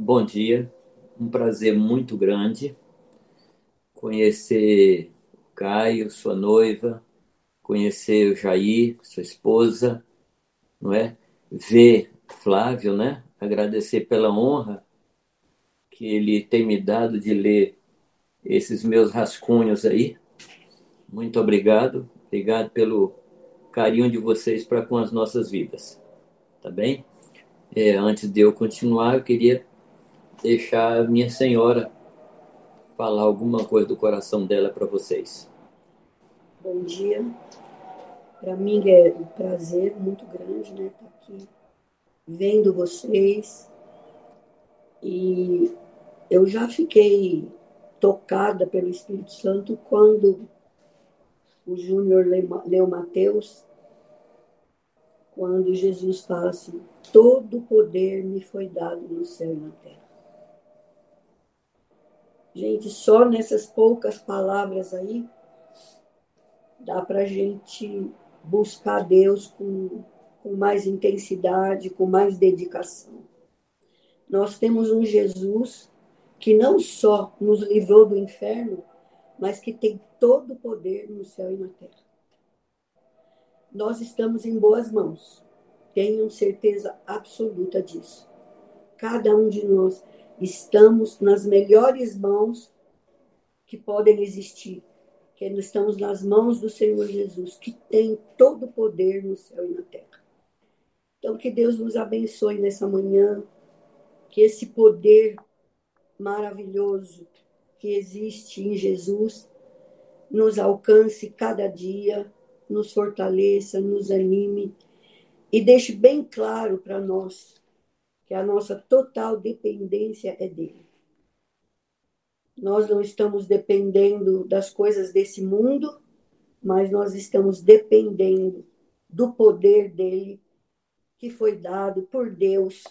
bom dia. Um prazer muito grande conhecer o Caio, sua noiva, conhecer o Jair, sua esposa, não é? Ver Flávio, né? Agradecer pela honra que ele tem me dado de ler esses meus rascunhos aí. Muito obrigado. Obrigado pelo carinho de vocês para com as nossas vidas. Tá bem? É, antes de eu continuar, eu queria deixar minha senhora falar alguma coisa do coração dela para vocês. Bom dia. Para mim é um prazer muito grande, né, estar tá aqui vendo vocês. E eu já fiquei tocada pelo Espírito Santo quando o Júnior leu Mateus, quando Jesus fala assim: todo poder me foi dado no céu e na terra. Gente, só nessas poucas palavras aí, dá para a gente buscar Deus com, com mais intensidade, com mais dedicação. Nós temos um Jesus que não só nos livrou do inferno, mas que tem todo o poder no céu e na terra. Nós estamos em boas mãos. Tenham certeza absoluta disso. Cada um de nós estamos nas melhores mãos que podem existir, que estamos nas mãos do Senhor Jesus, que tem todo o poder no céu e na terra. Então, que Deus nos abençoe nessa manhã, que esse poder maravilhoso que existe em Jesus nos alcance cada dia, nos fortaleça, nos anime e deixe bem claro para nós que a nossa total dependência é dele. Nós não estamos dependendo das coisas desse mundo, mas nós estamos dependendo do poder dele que foi dado por Deus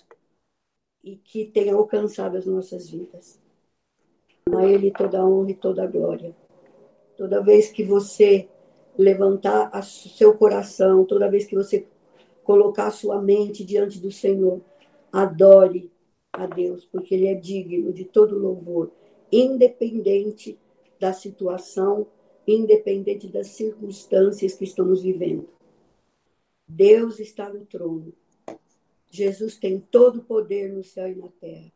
e que tem alcançado as nossas vidas. A Ele toda a honra e toda a glória. Toda vez que você levantar seu coração, toda vez que você colocar sua mente diante do Senhor, adore a Deus, porque Ele é digno de todo louvor, independente da situação, independente das circunstâncias que estamos vivendo. Deus está no trono. Jesus tem todo o poder no céu e na terra.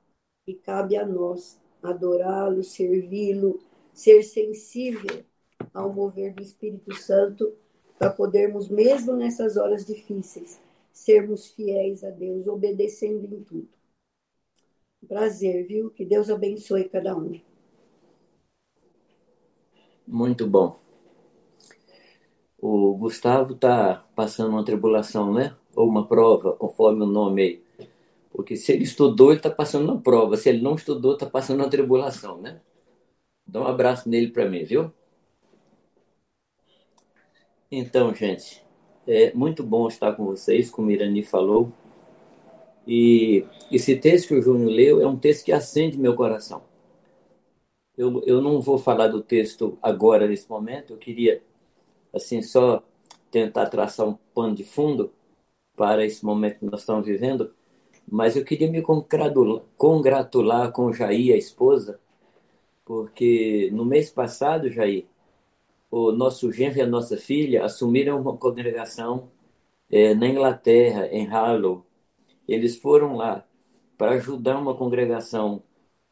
E cabe a nós adorá-lo, servi-lo, ser sensível ao mover do Espírito Santo, para podermos, mesmo nessas horas difíceis, sermos fiéis a Deus, obedecendo em tudo. Prazer, viu? Que Deus abençoe cada um. Muito bom. O Gustavo está passando uma tribulação, né? Ou uma prova, conforme o nome aí. Porque se ele estudou, ele está passando uma prova. Se ele não estudou, está passando uma tribulação, né? Dá um abraço nele para mim, viu? Então, gente, é muito bom estar com vocês, como Irani falou. E esse texto que o Júnior leu é um texto que acende meu coração. Eu, eu não vou falar do texto agora, nesse momento. Eu queria, assim, só tentar traçar um pano de fundo para esse momento que nós estamos vivendo. Mas eu queria me congratular, com o Jair, a esposa, porque no mês passado, Jair, o nosso genro e a nossa filha assumiram uma congregação é, na Inglaterra, em Harlow. Eles foram lá para ajudar uma congregação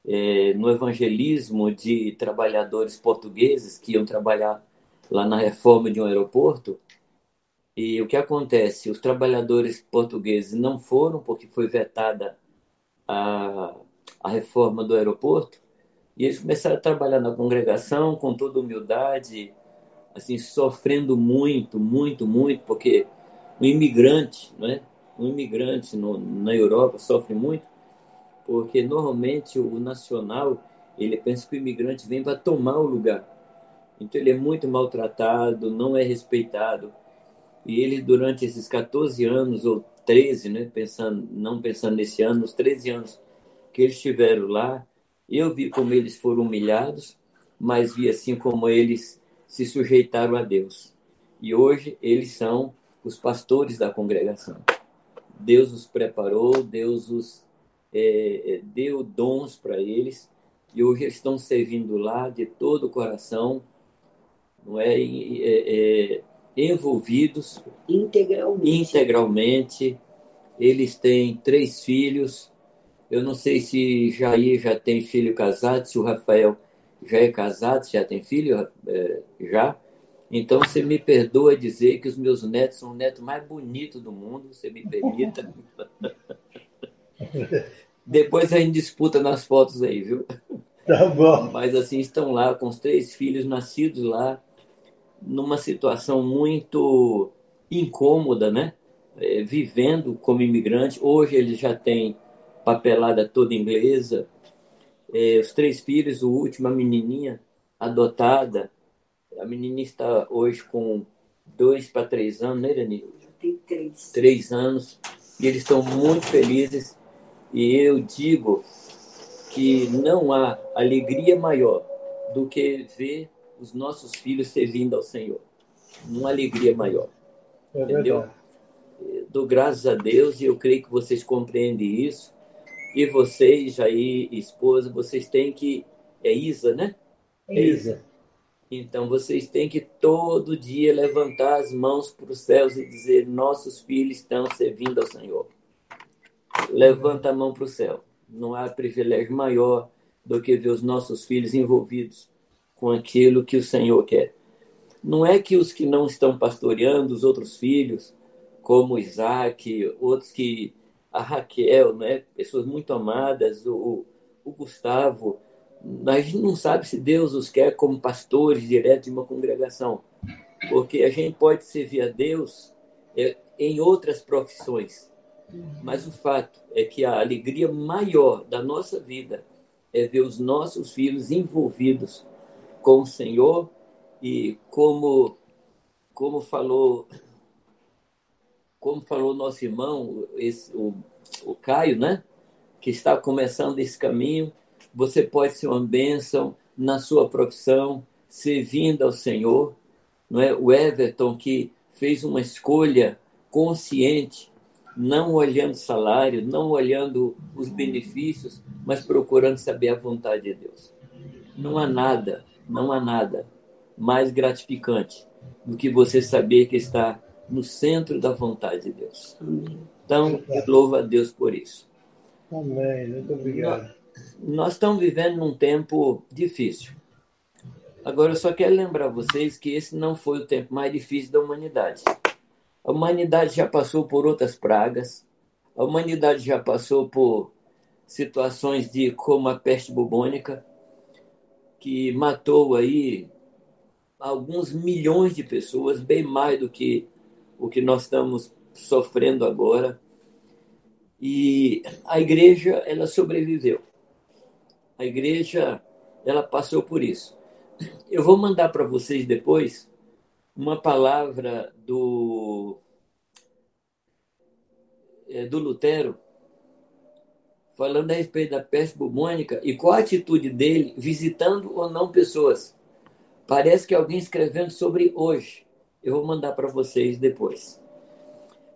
é, no evangelismo de trabalhadores portugueses que iam trabalhar lá na reforma de um aeroporto. E o que acontece? Os trabalhadores portugueses não foram porque foi vetada a, a reforma do aeroporto. E eles começaram a trabalhar na congregação com toda humildade, assim sofrendo muito, muito, muito, porque o imigrante, não é? O imigrante no, na Europa sofre muito, porque normalmente o nacional ele pensa que o imigrante vem para tomar o lugar. Então ele é muito maltratado, não é respeitado. E ele durante esses 14 anos ou 13, né, pensando, não pensando nesse ano, os 13 anos que eles estiveram lá, eu vi como eles foram humilhados, mas vi assim como eles se sujeitaram a Deus. E hoje eles são os pastores da congregação. Deus os preparou, Deus os é, é deu dons para eles e hoje eles estão servindo lá de todo o coração, não é, é, é envolvidos integralmente. integralmente. Eles têm três filhos. Eu não sei se Jair já tem filho casado, se o Rafael já é casado, já tem filho, é, já. Então, você me perdoa dizer que os meus netos são o neto mais bonito do mundo, você me permita. Depois a gente disputa nas fotos aí, viu? Tá bom. Mas assim, estão lá com os três filhos nascidos lá, numa situação muito incômoda, né? É, vivendo como imigrante. Hoje eles já têm papelada toda inglesa. É, os três filhos, o último, a menininha adotada. A menininha está hoje com dois para três anos, né, Irani? Tem três. Três anos. E eles estão muito felizes. E eu digo que não há alegria maior do que ver os nossos filhos servindo ao Senhor. Uma alegria maior. É entendeu? Verdade. Dou graças a Deus e eu creio que vocês compreendem isso. E vocês, aí, esposa, vocês têm que. É Isa, né? É Isa. Então vocês têm que todo dia levantar as mãos para os céus e dizer: Nossos filhos estão servindo ao Senhor. Levanta a mão para o céu. Não há privilégio maior do que ver os nossos filhos envolvidos com aquilo que o Senhor quer. Não é que os que não estão pastoreando, os outros filhos, como Isaac, outros que. A Raquel, né? pessoas muito amadas, o, o Gustavo. A gente não sabe se Deus os quer como pastores direto de uma congregação, porque a gente pode servir a Deus é, em outras profissões, mas o fato é que a alegria maior da nossa vida é ver os nossos filhos envolvidos com o Senhor e como como falou como falou nosso irmão esse, o, o Caio, né? Que está começando esse caminho, você pode ser uma bênção na sua profissão, servindo ao Senhor, não é? O Everton que fez uma escolha consciente, não olhando salário, não olhando os benefícios, mas procurando saber a vontade de Deus. Não há nada não há nada mais gratificante do que você saber que está no centro da vontade de Deus. Então, louvo a Deus por isso. Amém. Muito obrigado. Nós, nós estamos vivendo num tempo difícil. Agora, eu só quero lembrar vocês que esse não foi o tempo mais difícil da humanidade. A humanidade já passou por outras pragas, a humanidade já passou por situações de como a peste bubônica, que matou aí alguns milhões de pessoas, bem mais do que o que nós estamos sofrendo agora. E a igreja, ela sobreviveu. A igreja, ela passou por isso. Eu vou mandar para vocês depois uma palavra do é, do Lutero falando a respeito da peste bubônica e qual a atitude dele visitando ou não pessoas. Parece que alguém escrevendo sobre hoje. Eu vou mandar para vocês depois.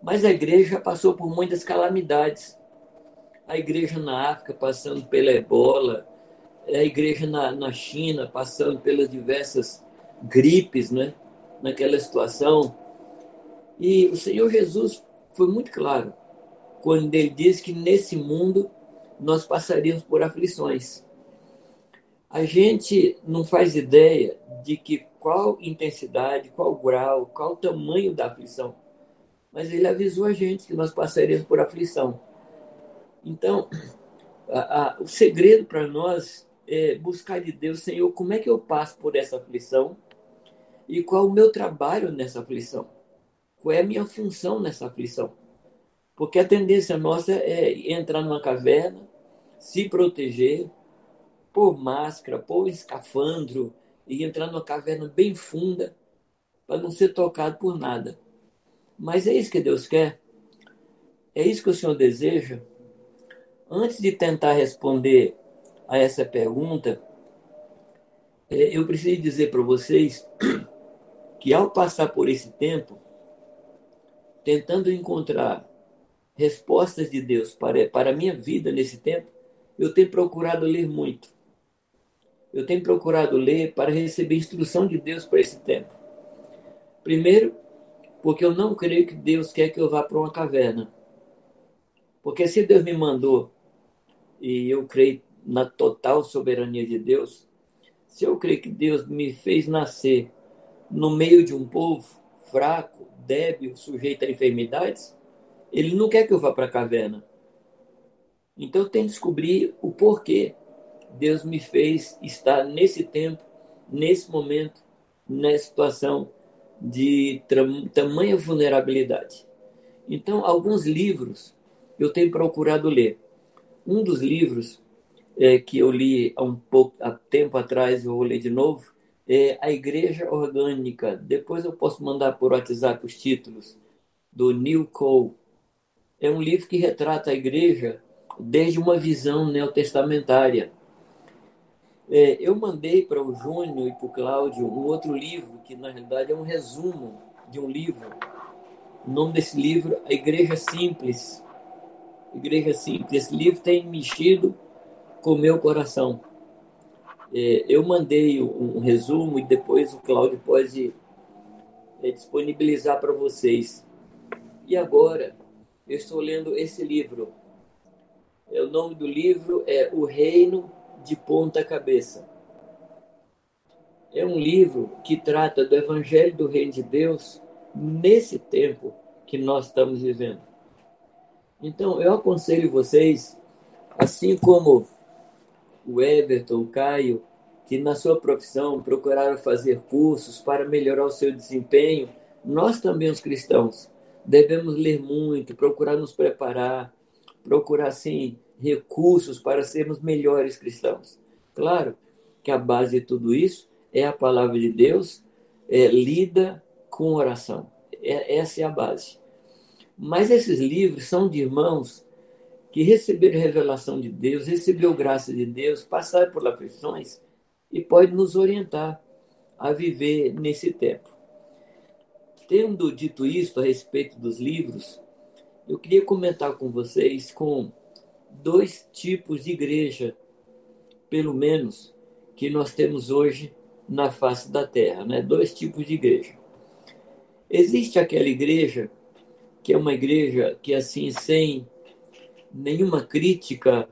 Mas a igreja passou por muitas calamidades. A igreja na África passando pela ebola, a igreja na, na China passando pelas diversas gripes, né? naquela situação. E o Senhor Jesus foi muito claro quando ele disse que nesse mundo nós passaríamos por aflições. A gente não faz ideia de que qual intensidade, qual grau, qual tamanho da aflição. Mas ele avisou a gente que nós passaríamos por aflição. Então, a, a, o segredo para nós é buscar de Deus, Senhor, como é que eu passo por essa aflição? E qual o meu trabalho nessa aflição? Qual é a minha função nessa aflição? Porque a tendência nossa é entrar numa caverna, se proteger, pôr máscara, pôr escafandro e entrar numa caverna bem funda para não ser tocado por nada. Mas é isso que Deus quer? É isso que o Senhor deseja? Antes de tentar responder a essa pergunta, é, eu preciso dizer para vocês que ao passar por esse tempo, tentando encontrar respostas de Deus para, para a minha vida nesse tempo, eu tenho procurado ler muito. Eu tenho procurado ler para receber instrução de Deus para esse tempo. Primeiro, porque eu não creio que Deus quer que eu vá para uma caverna. Porque se Deus me mandou, e eu creio na total soberania de Deus, se eu creio que Deus me fez nascer no meio de um povo fraco, débil, sujeito a enfermidades, ele não quer que eu vá para a caverna. Então eu tenho que descobrir o porquê Deus me fez estar nesse tempo, nesse momento, nessa situação de tamanha vulnerabilidade. Então, alguns livros eu tenho procurado ler. Um dos livros é, que eu li há um pouco há tempo atrás, eu vou ler de novo, é A Igreja Orgânica. Depois eu posso mandar por WhatsApp os títulos, do Neil Cole. É um livro que retrata a igreja desde uma visão neotestamentária. É, eu mandei para o Júnior e para o Cláudio um outro livro, que na realidade é um resumo de um livro. O nome desse livro, A Igreja Simples. Igreja Simples. Esse livro tem mexido com o meu coração. É, eu mandei um resumo e depois o Cláudio pode é, disponibilizar para vocês. E agora, eu estou lendo esse livro. É, o nome do livro é O Reino de Ponta Cabeça. É um livro que trata do Evangelho do Reino de Deus nesse tempo que nós estamos vivendo. Então, eu aconselho vocês, assim como o Everton, o Caio, que na sua profissão procuraram fazer cursos para melhorar o seu desempenho, nós também, os cristãos, devemos ler muito, procurar nos preparar, procurar, sim, recursos para sermos melhores cristãos. Claro que a base de tudo isso é a palavra de Deus, é, lida com oração. É, essa é a base. Mas esses livros são de irmãos que receberam revelação de Deus, receberam graça de Deus, passaram por aflições e pode nos orientar a viver nesse tempo. Tendo dito isto a respeito dos livros, eu queria comentar com vocês com dois tipos de igreja, pelo menos, que nós temos hoje na face da terra, né? Dois tipos de igreja. Existe aquela igreja que é uma igreja que assim sem nenhuma crítica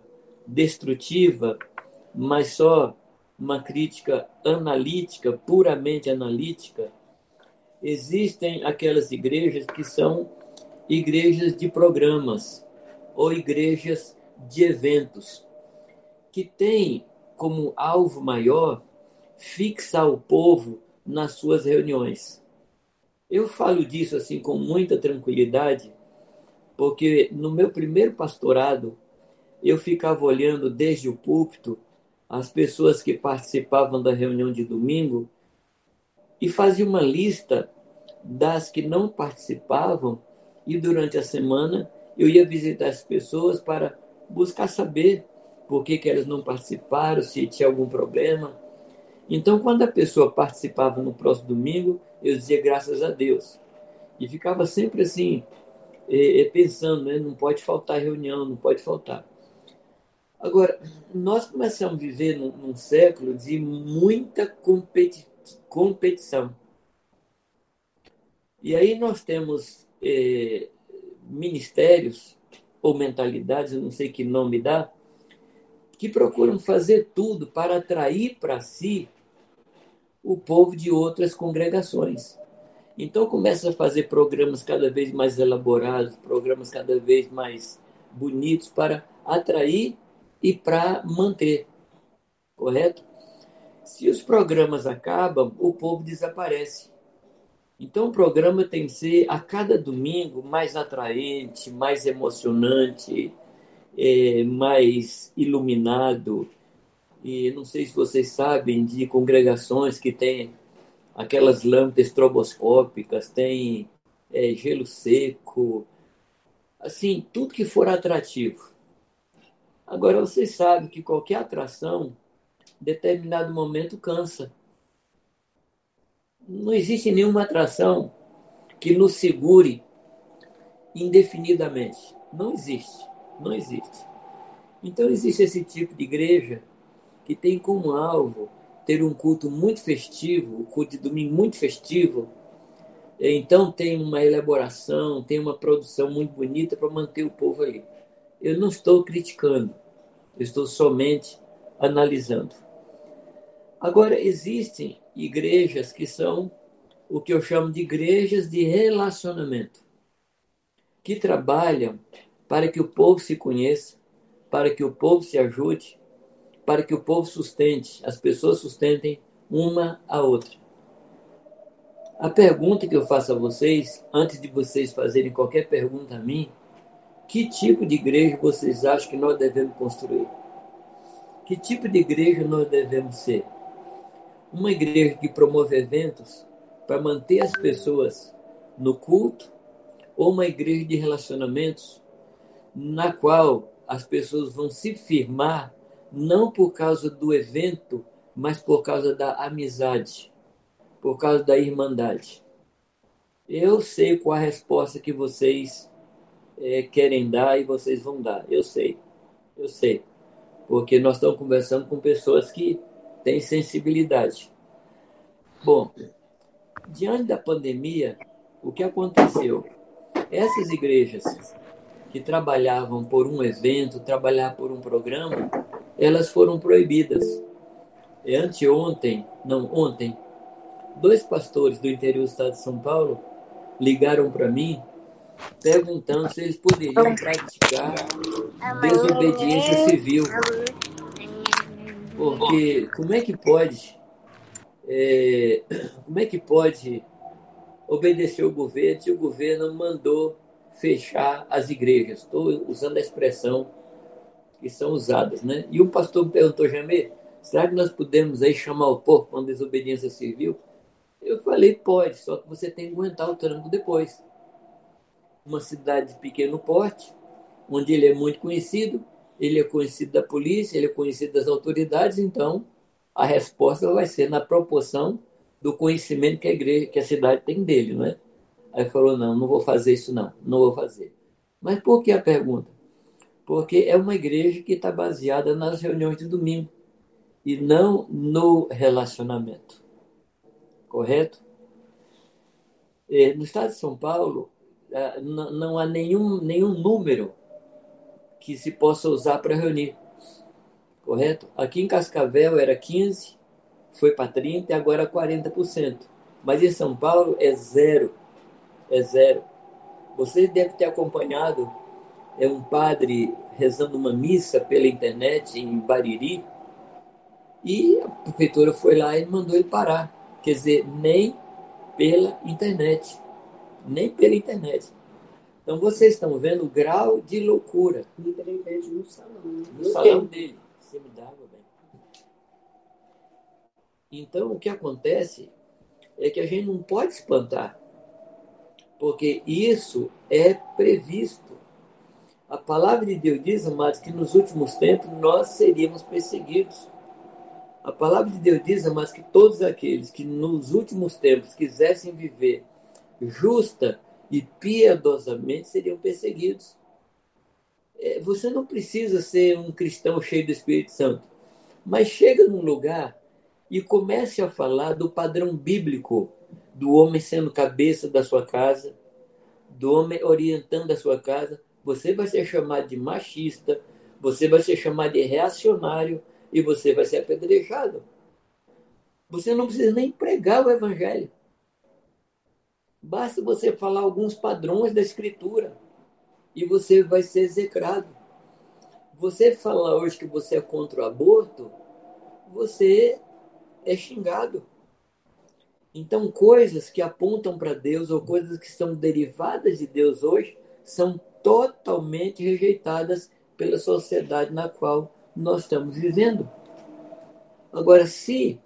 destrutiva, mas só uma crítica analítica, puramente analítica, existem aquelas igrejas que são igrejas de programas ou igrejas de eventos, que têm como alvo maior fixar o povo nas suas reuniões. Eu falo disso assim com muita tranquilidade, porque no meu primeiro pastorado eu ficava olhando desde o púlpito as pessoas que participavam da reunião de domingo e fazia uma lista das que não participavam e durante a semana eu ia visitar as pessoas para buscar saber por que, que elas não participaram, se tinha algum problema. Então, quando a pessoa participava no próximo domingo, eu dizia graças a Deus. E ficava sempre assim, pensando, né? não pode faltar reunião, não pode faltar. Agora, nós começamos a viver num, num século de muita competi competição. E aí nós temos eh, ministérios ou mentalidades, eu não sei que nome dá, que procuram fazer tudo para atrair para si o povo de outras congregações. Então começa a fazer programas cada vez mais elaborados, programas cada vez mais bonitos para atrair e para manter. Correto? Se os programas acabam, o povo desaparece. Então, o programa tem que ser a cada domingo mais atraente, mais emocionante, é, mais iluminado. E não sei se vocês sabem de congregações que têm aquelas lâmpadas estroboscópicas, tem é, gelo seco, assim, tudo que for atrativo. Agora, vocês sabem que qualquer atração, em determinado momento, cansa. Não existe nenhuma atração que nos segure indefinidamente. Não existe. Não existe. Então existe esse tipo de igreja que tem como alvo ter um culto muito festivo, o culto de domingo muito festivo. Então tem uma elaboração, tem uma produção muito bonita para manter o povo ali. Eu não estou criticando, eu estou somente analisando. Agora, existem igrejas que são o que eu chamo de igrejas de relacionamento, que trabalham para que o povo se conheça, para que o povo se ajude, para que o povo sustente, as pessoas sustentem uma a outra. A pergunta que eu faço a vocês, antes de vocês fazerem qualquer pergunta a mim, que tipo de igreja vocês acham que nós devemos construir? Que tipo de igreja nós devemos ser? Uma igreja que promove eventos para manter as pessoas no culto ou uma igreja de relacionamentos na qual as pessoas vão se firmar não por causa do evento, mas por causa da amizade, por causa da irmandade. Eu sei qual a resposta que vocês é, querem dar e vocês vão dar. Eu sei, eu sei. Porque nós estamos conversando com pessoas que têm sensibilidade. Bom, diante da pandemia, o que aconteceu? Essas igrejas que trabalhavam por um evento, trabalhar por um programa, elas foram proibidas. E anteontem, não, ontem, dois pastores do interior do estado de São Paulo ligaram para mim perguntando se eles poderiam praticar desobediência civil. Porque como é que pode, é, como é que pode obedecer o governo se o governo mandou fechar as igrejas? Estou usando a expressão que são usadas, né? E o pastor perguntou, Jamê, será que nós podemos aí chamar o povo com desobediência civil? Eu falei, pode, só que você tem que aguentar o tranco depois uma cidade de pequeno porte, onde ele é muito conhecido, ele é conhecido da polícia, ele é conhecido das autoridades, então a resposta vai ser na proporção do conhecimento que a igreja, que a cidade tem dele, não é? Aí falou: não, não vou fazer isso, não, não vou fazer. Mas por que a pergunta? Porque é uma igreja que está baseada nas reuniões de domingo e não no relacionamento. Correto? É, no estado de São Paulo, é, não há nenhum, nenhum número que se possa usar para reunir. Correto? Aqui em Cascavel era 15, foi para 30 e agora 40%. Mas em São Paulo é zero. É zero. Você deve ter acompanhado é um padre rezando uma missa pela internet em Bariri e a prefeitura foi lá e mandou ele parar. Quer dizer, nem pela internet nem pela internet. Então vocês estão vendo o grau de loucura. no salão. No salão dele. Você me dá, meu bem. Então o que acontece é que a gente não pode espantar. Porque isso é previsto. A palavra de Deus diz, amados, que nos últimos tempos nós seríamos perseguidos. A palavra de Deus diz, amados, que todos aqueles que nos últimos tempos quisessem viver justa e piedosamente seriam perseguidos. É, você não precisa ser um cristão cheio do Espírito Santo, mas chega num lugar e comece a falar do padrão bíblico do homem sendo cabeça da sua casa, do homem orientando a sua casa. Você vai ser chamado de machista, você vai ser chamado de reacionário e você vai ser apedrejado. Você não precisa nem pregar o evangelho. Basta você falar alguns padrões da Escritura e você vai ser execrado. Você falar hoje que você é contra o aborto, você é xingado. Então, coisas que apontam para Deus ou coisas que são derivadas de Deus hoje são totalmente rejeitadas pela sociedade na qual nós estamos vivendo. Agora, se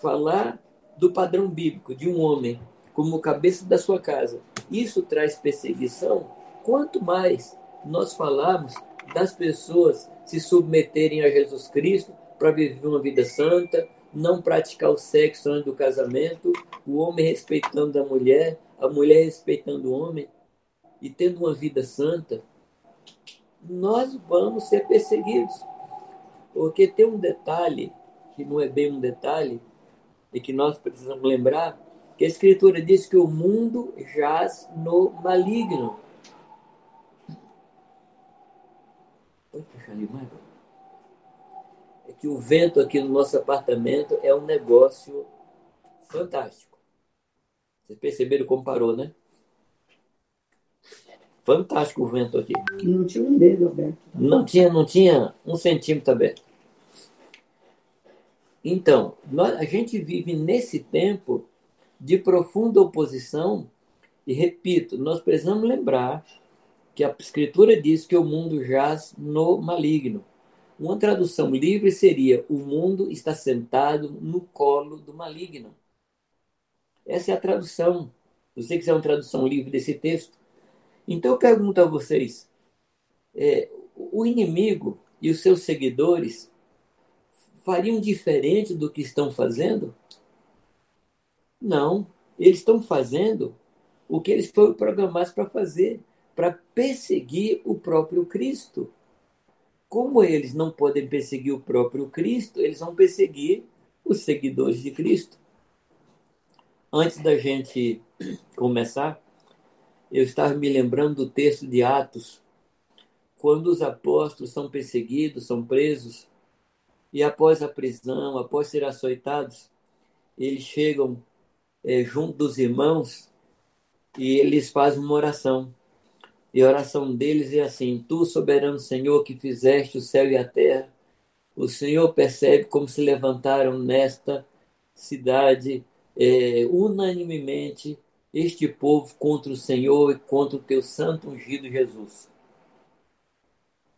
falar do padrão bíblico de um homem como cabeça da sua casa, isso traz perseguição, quanto mais nós falamos das pessoas se submeterem a Jesus Cristo para viver uma vida santa, não praticar o sexo antes do casamento, o homem respeitando a mulher, a mulher respeitando o homem e tendo uma vida santa, nós vamos ser perseguidos. Porque tem um detalhe, que não é bem um detalhe, e que nós precisamos lembrar, que a Escritura diz que o mundo jaz no maligno. Pode fechar ali mais? É que o vento aqui no nosso apartamento é um negócio fantástico. Vocês perceberam como parou, né? Fantástico o vento aqui. Não tinha um dedo aberto. Não tinha, não tinha um centímetro aberto. Então, nós, a gente vive nesse tempo de profunda oposição, e repito, nós precisamos lembrar que a Escritura diz que o mundo jaz no maligno. Uma tradução livre seria: o mundo está sentado no colo do maligno. Essa é a tradução. Você quiser uma tradução livre desse texto. Então eu pergunto a vocês: é, o inimigo e os seus seguidores fariam diferente do que estão fazendo? Não. Eles estão fazendo o que eles foram programados para fazer para perseguir o próprio Cristo. Como eles não podem perseguir o próprio Cristo, eles vão perseguir os seguidores de Cristo. Antes da gente começar, eu estava me lembrando do texto de Atos, quando os apóstolos são perseguidos, são presos, e após a prisão, após ser açoitados, eles chegam é, junto dos irmãos e eles fazem uma oração. E a oração deles é assim: Tu, soberano Senhor, que fizeste o céu e a terra, o Senhor percebe como se levantaram nesta cidade é, unanimemente este povo contra o Senhor e contra o teu santo ungido Jesus.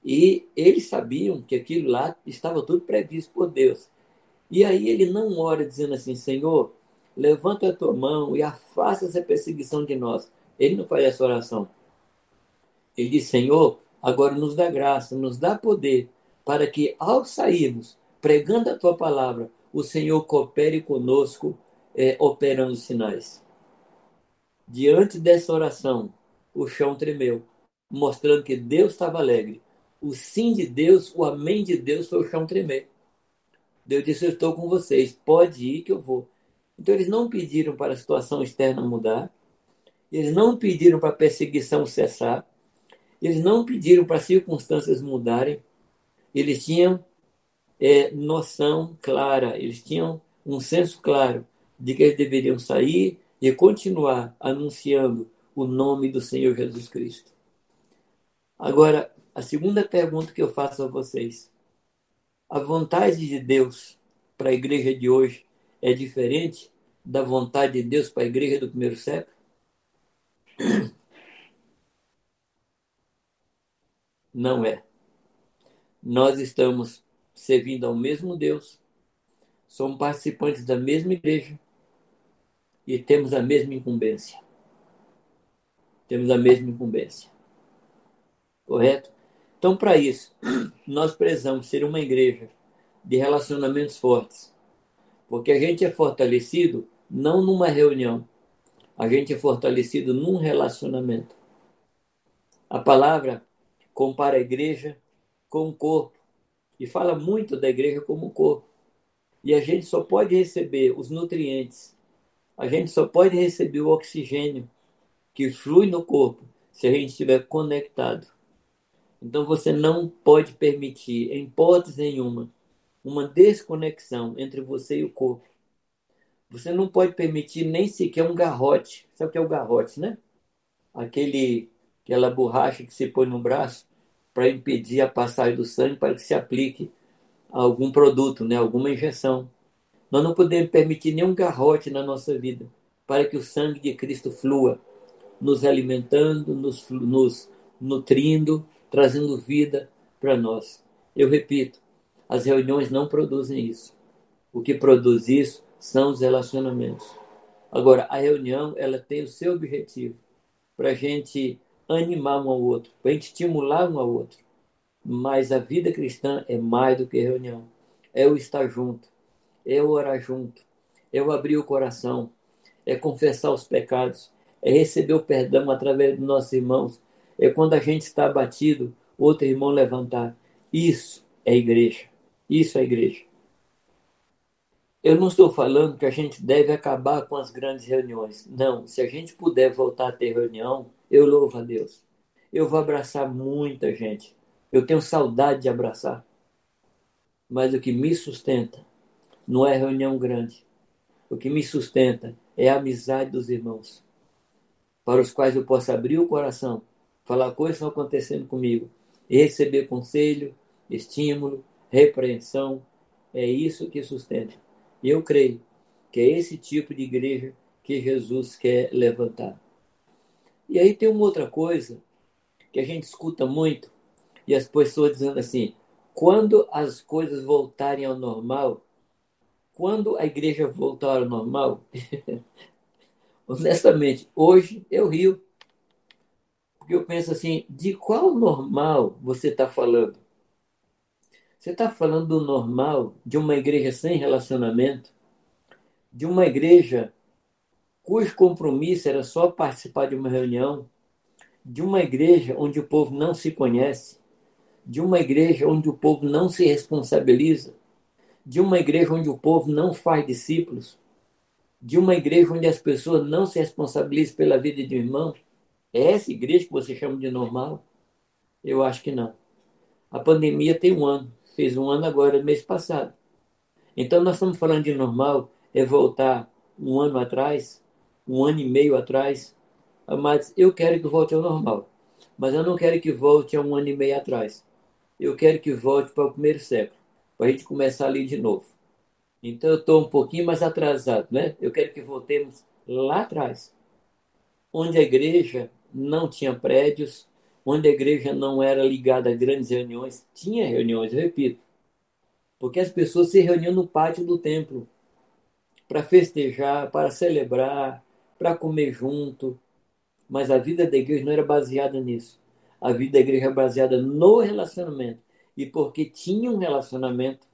E eles sabiam que aquilo lá estava tudo previsto por Deus. E aí ele não ora dizendo assim: Senhor, levanta a tua mão e afasta essa perseguição de nós. Ele não faz essa oração. Ele diz: Senhor, agora nos dá graça, nos dá poder, para que ao sairmos pregando a tua palavra, o Senhor coopere conosco é, operando sinais. Diante dessa oração, o chão tremeu, mostrando que Deus estava alegre. O sim de Deus, o amém de Deus foi o chão tremer. Deus disse: Eu estou com vocês, pode ir que eu vou. Então, eles não pediram para a situação externa mudar, eles não pediram para a perseguição cessar, eles não pediram para as circunstâncias mudarem, eles tinham é, noção clara, eles tinham um senso claro de que eles deveriam sair e continuar anunciando o nome do Senhor Jesus Cristo. Agora, a segunda pergunta que eu faço a vocês: a vontade de Deus para a igreja de hoje é diferente da vontade de Deus para a igreja do primeiro século? Não é. Nós estamos servindo ao mesmo Deus, somos participantes da mesma igreja, e temos a mesma incumbência. Temos a mesma incumbência. Correto? Então, para isso, nós precisamos ser uma igreja de relacionamentos fortes. Porque a gente é fortalecido não numa reunião, a gente é fortalecido num relacionamento. A palavra compara a igreja com o corpo e fala muito da igreja como corpo. E a gente só pode receber os nutrientes a gente só pode receber o oxigênio que flui no corpo se a gente estiver conectado. Então você não pode permitir, em hipótese nenhuma, uma desconexão entre você e o corpo. Você não pode permitir nem sequer um garrote. Sabe o que é o garrote, né? Aquele, aquela borracha que se põe no braço para impedir a passagem do sangue para que se aplique algum produto, né? alguma injeção. Nós não podemos permitir nenhum garrote na nossa vida para que o sangue de Cristo flua, nos alimentando, nos, nos nutrindo, trazendo vida para nós. Eu repito, as reuniões não produzem isso. O que produz isso são os relacionamentos. Agora, a reunião ela tem o seu objetivo para a gente animar um ao outro, para a gente estimular um ao outro. Mas a vida cristã é mais do que reunião. É o estar junto, é orar junto, é o abrir o coração, é confessar os pecados, é receber o perdão através dos nossos irmãos. É quando a gente está abatido, outro irmão levantar. Isso é igreja. Isso é igreja. Eu não estou falando que a gente deve acabar com as grandes reuniões. Não, se a gente puder voltar a ter reunião, eu louvo a Deus. Eu vou abraçar muita gente. Eu tenho saudade de abraçar. Mas o que me sustenta não é reunião grande. O que me sustenta é a amizade dos irmãos, para os quais eu posso abrir o coração, falar coisas que estão acontecendo comigo e receber conselho, estímulo, repreensão. É isso que sustenta. E eu creio que é esse tipo de igreja que Jesus quer levantar. E aí tem uma outra coisa que a gente escuta muito e as pessoas dizendo assim: quando as coisas voltarem ao normal, quando a igreja voltar ao normal, honestamente, hoje eu rio. Porque eu penso assim: de qual normal você está falando? Você está falando do normal de uma igreja sem relacionamento? De uma igreja cujo compromisso era só participar de uma reunião? De uma igreja onde o povo não se conhece? De uma igreja onde o povo não se responsabiliza? De uma igreja onde o povo não faz discípulos? De uma igreja onde as pessoas não se responsabilizam pela vida de um irmão? É essa igreja que você chama de normal? Eu acho que não. A pandemia tem um ano fez um ano agora, mês passado. Então, nós estamos falando de normal, é voltar um ano atrás, um ano e meio atrás. Mas eu quero que volte ao normal. Mas eu não quero que volte a um ano e meio atrás. Eu quero que volte para o primeiro século, para a gente começar ali de novo. Então, eu estou um pouquinho mais atrasado, né? Eu quero que voltemos lá atrás, onde a igreja não tinha prédios, onde a igreja não era ligada a grandes reuniões, tinha reuniões, eu repito, porque as pessoas se reuniam no pátio do templo para festejar, para celebrar, para comer junto, mas a vida da igreja não era baseada nisso. A vida da igreja era baseada no relacionamento. E porque tinha um relacionamento,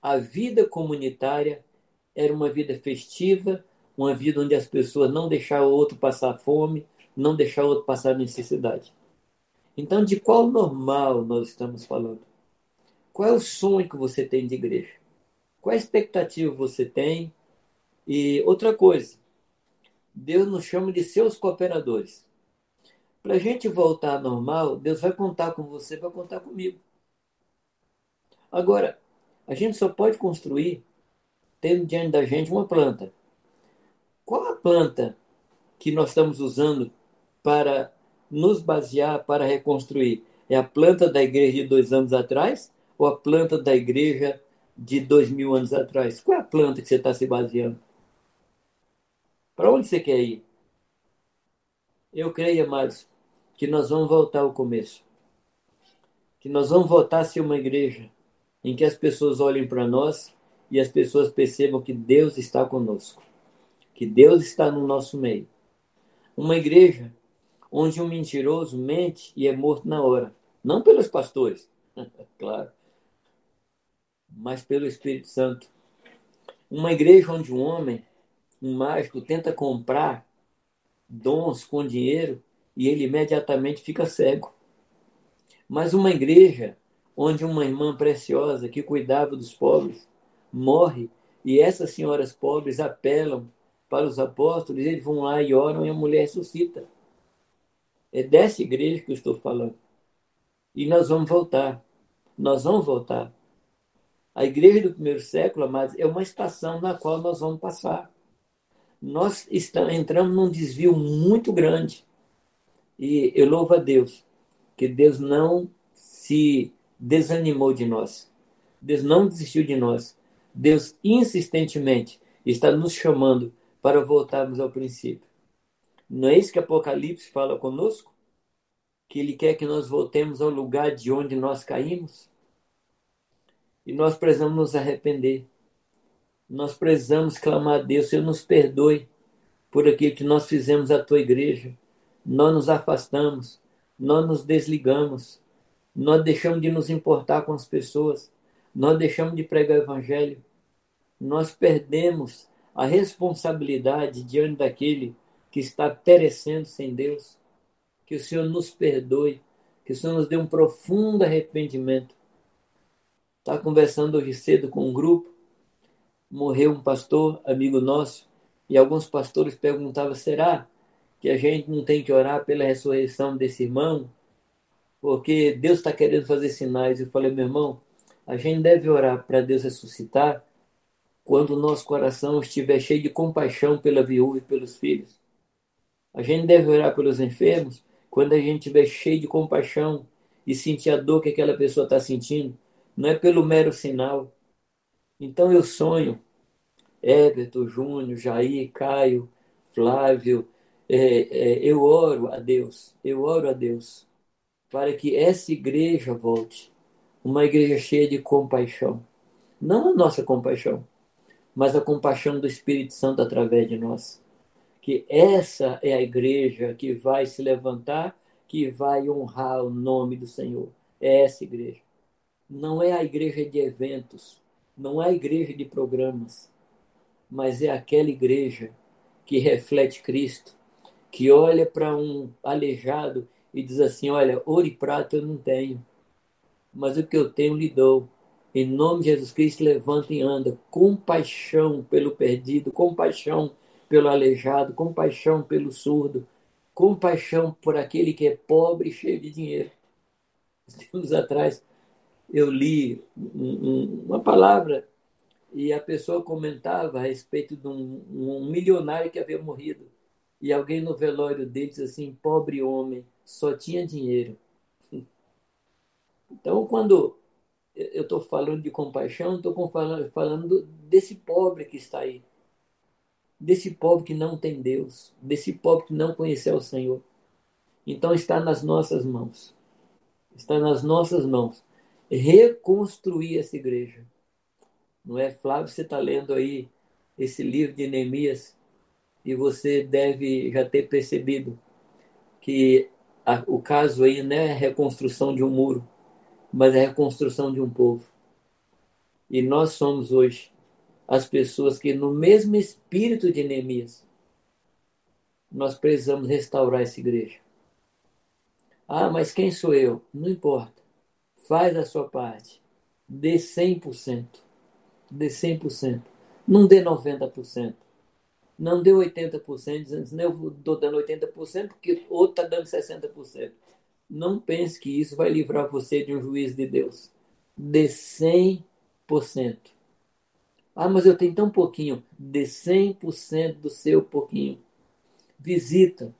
a vida comunitária era uma vida festiva, uma vida onde as pessoas não deixavam o outro passar fome, não deixavam o outro passar necessidade. Então, de qual normal nós estamos falando? Qual é o sonho que você tem de igreja? Qual é a expectativa você tem? E outra coisa, Deus nos chama de seus cooperadores. Para a gente voltar ao normal, Deus vai contar com você, vai contar comigo. Agora, a gente só pode construir tendo diante da gente uma planta. Qual a planta que nós estamos usando para nos basear para reconstruir? É a planta da igreja de dois anos atrás ou a planta da igreja de dois mil anos atrás? Qual é a planta que você está se baseando? Para onde você quer ir? Eu creio, amados, que nós vamos voltar ao começo. Que nós vamos voltar a ser uma igreja em que as pessoas olhem para nós e as pessoas percebam que Deus está conosco, que Deus está no nosso meio. Uma igreja onde um mentiroso mente e é morto na hora. Não pelos pastores, claro, mas pelo Espírito Santo. Uma igreja onde um homem, um mágico, tenta comprar dons com dinheiro e ele imediatamente fica cego. Mas uma igreja onde uma irmã preciosa que cuidava dos pobres morre e essas senhoras pobres apelam para os apóstolos, eles vão lá e oram e a mulher ressuscita. É dessa igreja que eu estou falando. E nós vamos voltar. Nós vamos voltar. A igreja do primeiro século, amados, é uma estação na qual nós vamos passar. Nós estamos, entramos num desvio muito grande. E eu louvo a Deus, que Deus não se desanimou de nós. Deus não desistiu de nós. Deus insistentemente está nos chamando para voltarmos ao princípio. Não é isso que Apocalipse fala conosco? Que ele quer que nós voltemos ao lugar de onde nós caímos? E nós precisamos nos arrepender. Nós precisamos clamar a Deus, Senhor, nos perdoe por aquilo que nós fizemos à tua igreja. Nós nos afastamos, nós nos desligamos, nós deixamos de nos importar com as pessoas, nós deixamos de pregar o evangelho, nós perdemos a responsabilidade diante daquele que está perecendo sem Deus. Que o Senhor nos perdoe, que o Senhor nos dê um profundo arrependimento. Estava tá conversando hoje cedo com um grupo, morreu um pastor, amigo nosso, e alguns pastores perguntavam: será que a gente não tem que orar pela ressurreição desse irmão? Porque Deus está querendo fazer sinais. Eu falei, meu irmão, a gente deve orar para Deus ressuscitar quando o nosso coração estiver cheio de compaixão pela viúva e pelos filhos. A gente deve orar pelos enfermos quando a gente estiver cheio de compaixão e sentir a dor que aquela pessoa está sentindo. Não é pelo mero sinal. Então eu sonho, Everton, Júnior, Jair, Caio, Flávio, é, é, eu oro a Deus, eu oro a Deus para que essa igreja volte uma igreja cheia de compaixão. Não a nossa compaixão, mas a compaixão do Espírito Santo através de nós. Que essa é a igreja que vai se levantar, que vai honrar o nome do Senhor. É essa igreja. Não é a igreja de eventos, não é a igreja de programas, mas é aquela igreja que reflete Cristo, que olha para um aleijado e diz assim: Olha, ouro e prata eu não tenho, mas o que eu tenho lhe dou. Em nome de Jesus Cristo, levanta e anda. Compaixão pelo perdido, compaixão pelo aleijado, compaixão pelo surdo, compaixão por aquele que é pobre e cheio de dinheiro. Tempos atrás, eu li uma palavra e a pessoa comentava a respeito de um, um milionário que havia morrido. E alguém no velório dele disse assim: pobre homem, só tinha dinheiro. Então, quando eu estou falando de compaixão, estou falando, falando desse pobre que está aí. Desse pobre que não tem Deus. Desse pobre que não conheceu o Senhor. Então, está nas nossas mãos. Está nas nossas mãos. Reconstruir essa igreja. Não é, Flávio? Você está lendo aí esse livro de Neemias e você deve já ter percebido que a, o caso aí não é a reconstrução de um muro, mas é a reconstrução de um povo. E nós somos hoje as pessoas que, no mesmo espírito de Neemias, nós precisamos restaurar essa igreja. Ah, mas quem sou eu? Não importa. Faz a sua parte. Dê 100%. Dê 100%. Não dê 90% não deu 80%, dizendo, eu estou dando 80% porque o outro está dando 60%. Não pense que isso vai livrar você de um juízo de Deus. De 100%. Ah, mas eu tenho tão pouquinho. De 100% do seu pouquinho. Visita.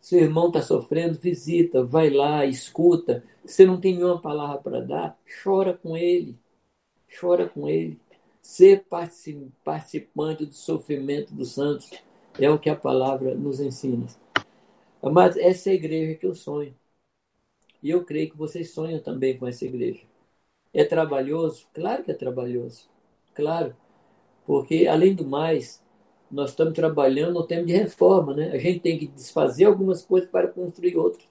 Seu irmão está sofrendo, visita, vai lá, escuta. Você não tem nenhuma palavra para dar, chora com ele. Chora com ele. Ser participante do sofrimento dos santos é o que a palavra nos ensina. Mas essa é a igreja que eu sonho. E eu creio que vocês sonham também com essa igreja. É trabalhoso? Claro que é trabalhoso. Claro. Porque, além do mais, nós estamos trabalhando no tempo de reforma, né? A gente tem que desfazer algumas coisas para construir outras.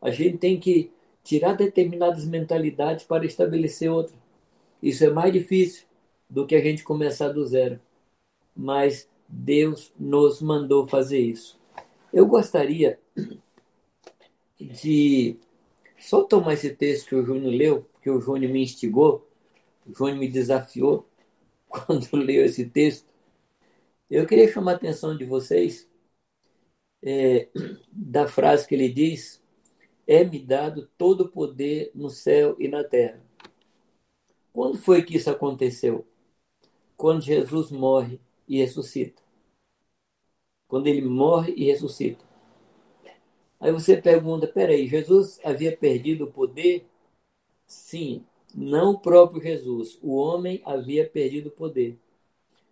A gente tem que tirar determinadas mentalidades para estabelecer outras. Isso é mais difícil do que a gente começar do zero. Mas Deus nos mandou fazer isso. Eu gostaria de só tomar esse texto que o Júnior leu, porque o Júnior me instigou, o Júnior me desafiou quando leu esse texto. Eu queria chamar a atenção de vocês é, da frase que ele diz: É-me dado todo o poder no céu e na terra. Quando foi que isso aconteceu? quando Jesus morre e ressuscita. Quando ele morre e ressuscita. Aí você pergunta: peraí, Jesus havia perdido o poder? Sim, não o próprio Jesus. O homem havia perdido o poder.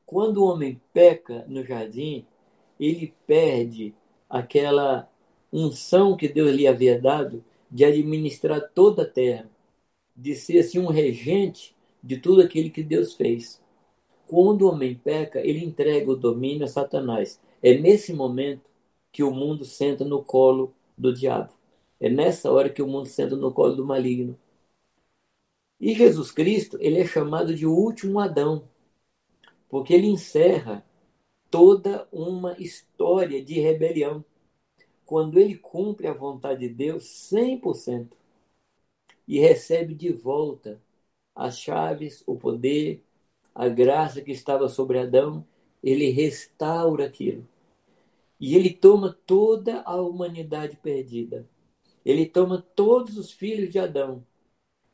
Quando o homem peca no jardim, ele perde aquela unção que Deus lhe havia dado de administrar toda a terra, de ser assim um regente de tudo aquilo que Deus fez. Quando o homem peca, ele entrega o domínio a Satanás. É nesse momento que o mundo senta no colo do diabo. É nessa hora que o mundo senta no colo do maligno. E Jesus Cristo, ele é chamado de último Adão, porque ele encerra toda uma história de rebelião. Quando ele cumpre a vontade de Deus 100%. e recebe de volta as chaves, o poder, a graça que estava sobre Adão, ele restaura aquilo. E ele toma toda a humanidade perdida. Ele toma todos os filhos de Adão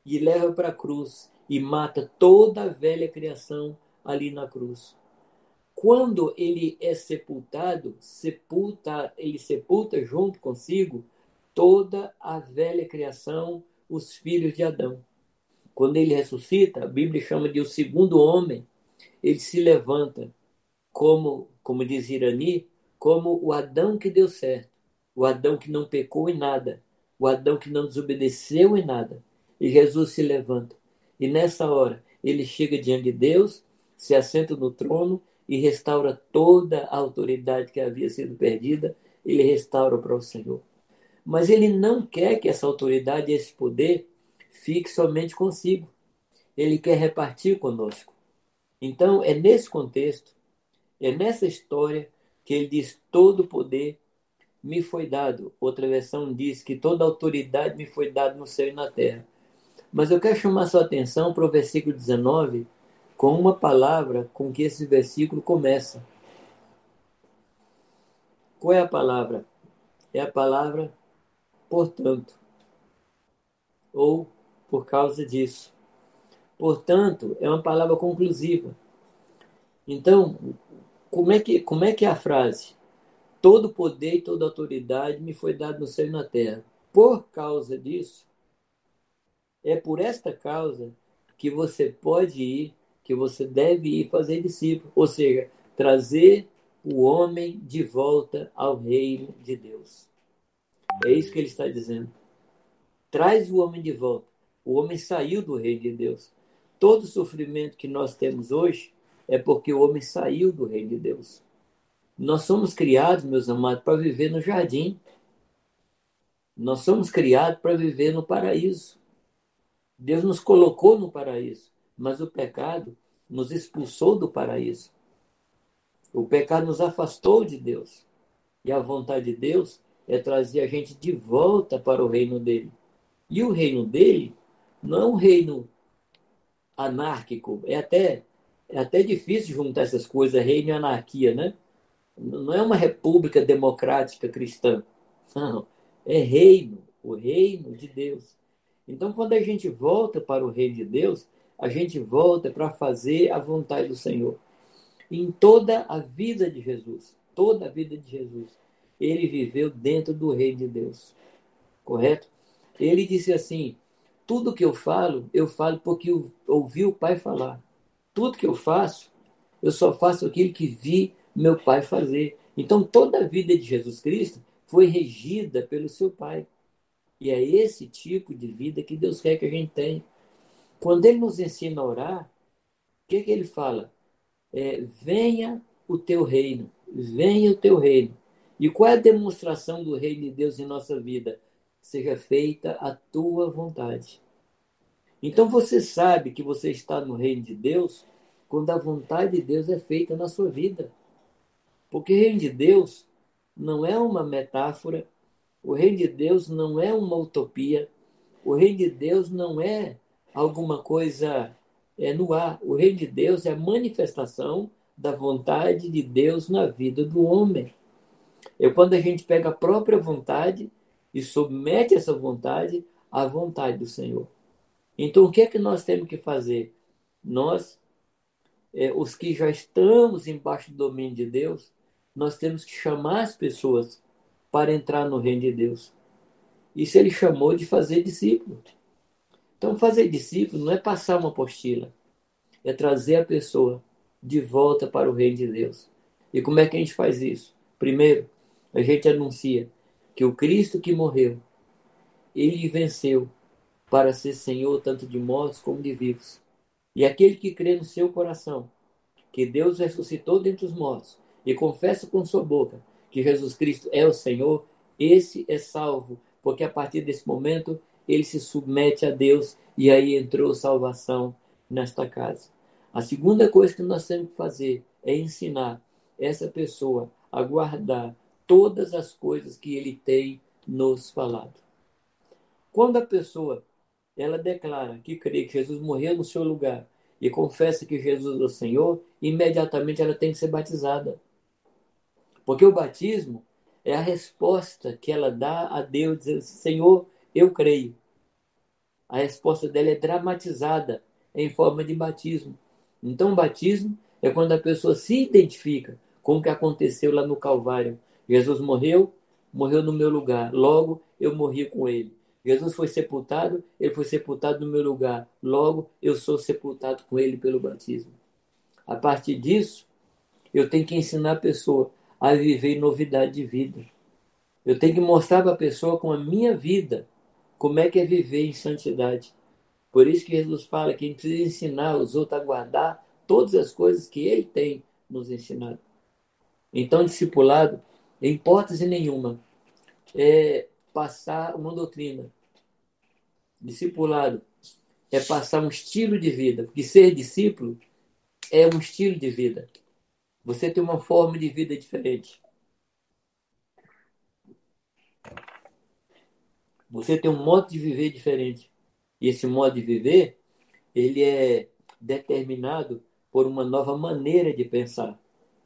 e leva para a cruz e mata toda a velha criação ali na cruz. Quando ele é sepultado, sepulta, ele sepulta junto consigo toda a velha criação, os filhos de Adão. Quando ele ressuscita, a Bíblia chama de o segundo homem, ele se levanta como, como diz Irani, como o Adão que deu certo, o Adão que não pecou em nada, o Adão que não desobedeceu em nada. E Jesus se levanta. E nessa hora, ele chega diante de Deus, se assenta no trono e restaura toda a autoridade que havia sido perdida, ele restaura para o Senhor. Mas ele não quer que essa autoridade, esse poder, fique somente consigo. Ele quer repartir conosco. Então, é nesse contexto, é nessa história que ele diz: todo poder me foi dado. Outra versão diz que toda autoridade me foi dada no céu e na terra. Mas eu quero chamar sua atenção para o versículo 19, com uma palavra com que esse versículo começa. Qual é a palavra? É a palavra portanto, ou por causa disso. Portanto, é uma palavra conclusiva. Então, como é que, como é, que é a frase? Todo poder e toda autoridade me foi dado no céu e na terra. Por causa disso, é por esta causa que você pode ir, que você deve ir fazer discípulo, ou seja, trazer o homem de volta ao reino de Deus. É isso que ele está dizendo. Traz o homem de volta. O homem saiu do reino de Deus. Todo sofrimento que nós temos hoje é porque o homem saiu do reino de Deus. Nós somos criados, meus amados, para viver no jardim. Nós somos criados para viver no paraíso. Deus nos colocou no paraíso, mas o pecado nos expulsou do paraíso. O pecado nos afastou de Deus. E a vontade de Deus é trazer a gente de volta para o reino dele. E o reino dele não é um reino anárquico, é até, é até difícil juntar essas coisas, reino e anarquia, né? Não é uma república democrática cristã. Não, é reino, o reino de Deus. Então, quando a gente volta para o reino de Deus, a gente volta para fazer a vontade do Senhor. Em toda a vida de Jesus, toda a vida de Jesus, ele viveu dentro do reino de Deus. Correto? Ele disse assim: tudo que eu falo, eu falo porque eu ouvi o Pai falar. Tudo que eu faço, eu só faço aquilo que vi meu Pai fazer. Então, toda a vida de Jesus Cristo foi regida pelo seu Pai. E é esse tipo de vida que Deus quer que a gente tenha. Quando Ele nos ensina a orar, o que, que Ele fala? É, venha o teu reino, venha o teu reino. E qual é a demonstração do reino de Deus em nossa vida? Seja feita a tua vontade. Então você sabe que você está no reino de Deus quando a vontade de Deus é feita na sua vida. Porque o reino de Deus não é uma metáfora, o reino de Deus não é uma utopia. O reino de Deus não é alguma coisa é, no ar. O reino de Deus é a manifestação da vontade de Deus na vida do homem. É quando a gente pega a própria vontade e submete essa vontade à vontade do Senhor. Então, o que é que nós temos que fazer? Nós, é, os que já estamos embaixo do domínio de Deus, nós temos que chamar as pessoas para entrar no reino de Deus. Isso ele chamou de fazer discípulo. Então, fazer discípulo não é passar uma apostila, é trazer a pessoa de volta para o reino de Deus. E como é que a gente faz isso? Primeiro, a gente anuncia que o Cristo que morreu, ele venceu para ser Senhor tanto de mortos como de vivos. E aquele que crê no seu coração que Deus ressuscitou dentre os mortos e confessa com sua boca que Jesus Cristo é o Senhor, esse é salvo, porque a partir desse momento ele se submete a Deus e aí entrou salvação nesta casa. A segunda coisa que nós temos que fazer é ensinar essa pessoa a guardar todas as coisas que ele tem nos falado. Quando a pessoa ela declara que crê que Jesus morreu no seu lugar e confessa que Jesus é o Senhor, imediatamente ela tem que ser batizada. Porque o batismo é a resposta que ela dá a Deus, dizendo assim, Senhor, eu creio. A resposta dela é dramatizada em forma de batismo. Então, o batismo é quando a pessoa se identifica com o que aconteceu lá no Calvário. Jesus morreu, morreu no meu lugar, logo eu morri com ele. Jesus foi sepultado, ele foi sepultado no meu lugar, logo eu sou sepultado com ele pelo batismo. A partir disso, eu tenho que ensinar a pessoa a viver novidade de vida. Eu tenho que mostrar para a pessoa com a minha vida como é que é viver em santidade. Por isso que Jesus fala que a gente precisa ensinar os outros a guardar todas as coisas que ele tem nos ensinado. Então, discipulado, em hipótese nenhuma, é passar uma doutrina. Discipulado é passar um estilo de vida, porque ser discípulo é um estilo de vida. Você tem uma forma de vida diferente. Você tem um modo de viver diferente. E esse modo de viver, ele é determinado por uma nova maneira de pensar.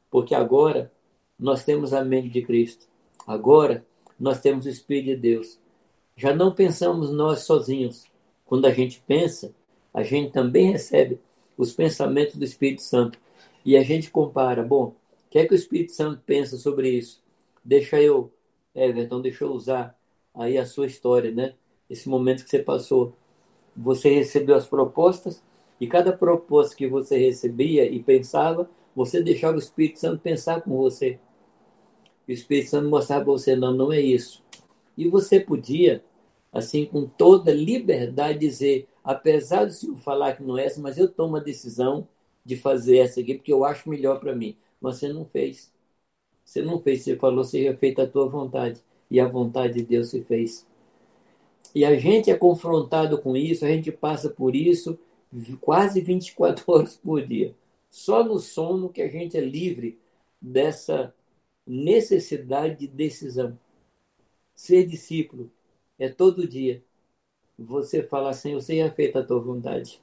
Porque agora nós temos a mente de Cristo. Agora nós temos o Espírito de Deus. Já não pensamos nós sozinhos. Quando a gente pensa, a gente também recebe os pensamentos do Espírito Santo. E a gente compara, bom, o que é que o Espírito Santo pensa sobre isso? Deixa eu, Everton, deixa eu usar aí a sua história, né? Esse momento que você passou. Você recebeu as propostas e cada proposta que você recebia e pensava, você deixava o Espírito Santo pensar com você. O Espírito Santo mostrava para você, não, não é isso. E você podia, assim, com toda liberdade, dizer, apesar do Senhor falar que não é essa, mas eu tomo a decisão de fazer essa aqui, porque eu acho melhor para mim. Mas você não fez. Você não fez, você falou, seja feita a tua vontade. E a vontade de Deus se fez. E a gente é confrontado com isso, a gente passa por isso quase 24 horas por dia. Só no sono que a gente é livre dessa necessidade de decisão. Ser discípulo é todo dia. Você falar, Senhor, seja feita a tua vontade.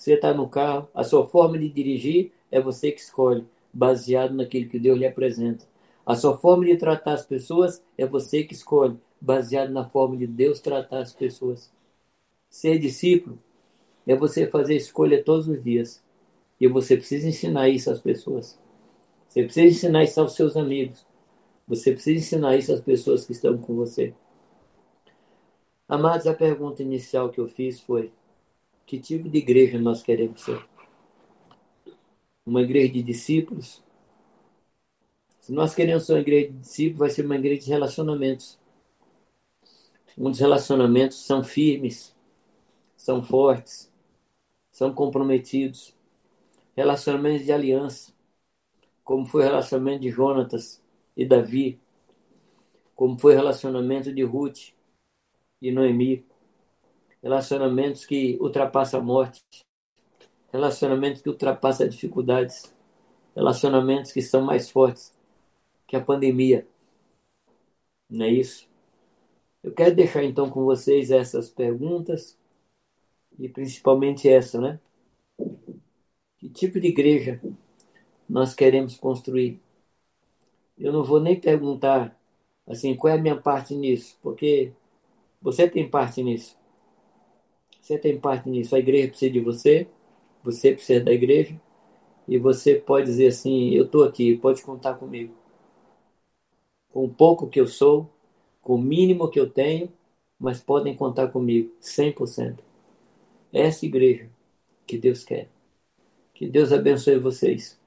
Você está no carro, a sua forma de dirigir é você que escolhe, baseado naquilo que Deus lhe apresenta. A sua forma de tratar as pessoas é você que escolhe, baseado na forma de Deus tratar as pessoas. Ser discípulo é você fazer escolha todos os dias. E você precisa ensinar isso às pessoas. Você precisa ensinar isso aos seus amigos. Você precisa ensinar isso às pessoas que estão com você. Amados, a pergunta inicial que eu fiz foi: que tipo de igreja nós queremos ser? Uma igreja de discípulos? Se nós queremos ser uma igreja de discípulos, vai ser uma igreja de relacionamentos. Um dos relacionamentos são firmes, são fortes, são comprometidos. Relacionamentos de aliança como foi o relacionamento de Jonatas e Davi, como foi o relacionamento de Ruth e Noemi, relacionamentos que ultrapassam a morte, relacionamentos que ultrapassam as dificuldades, relacionamentos que são mais fortes que a pandemia. Não é isso? Eu quero deixar então com vocês essas perguntas e principalmente essa, né? Que tipo de igreja nós queremos construir. Eu não vou nem perguntar assim qual é a minha parte nisso, porque você tem parte nisso. Você tem parte nisso. A igreja precisa de você, você precisa da igreja, e você pode dizer assim: eu estou aqui, pode contar comigo. Com o pouco que eu sou, com o mínimo que eu tenho, mas podem contar comigo, 100%. Essa igreja que Deus quer. Que Deus abençoe vocês.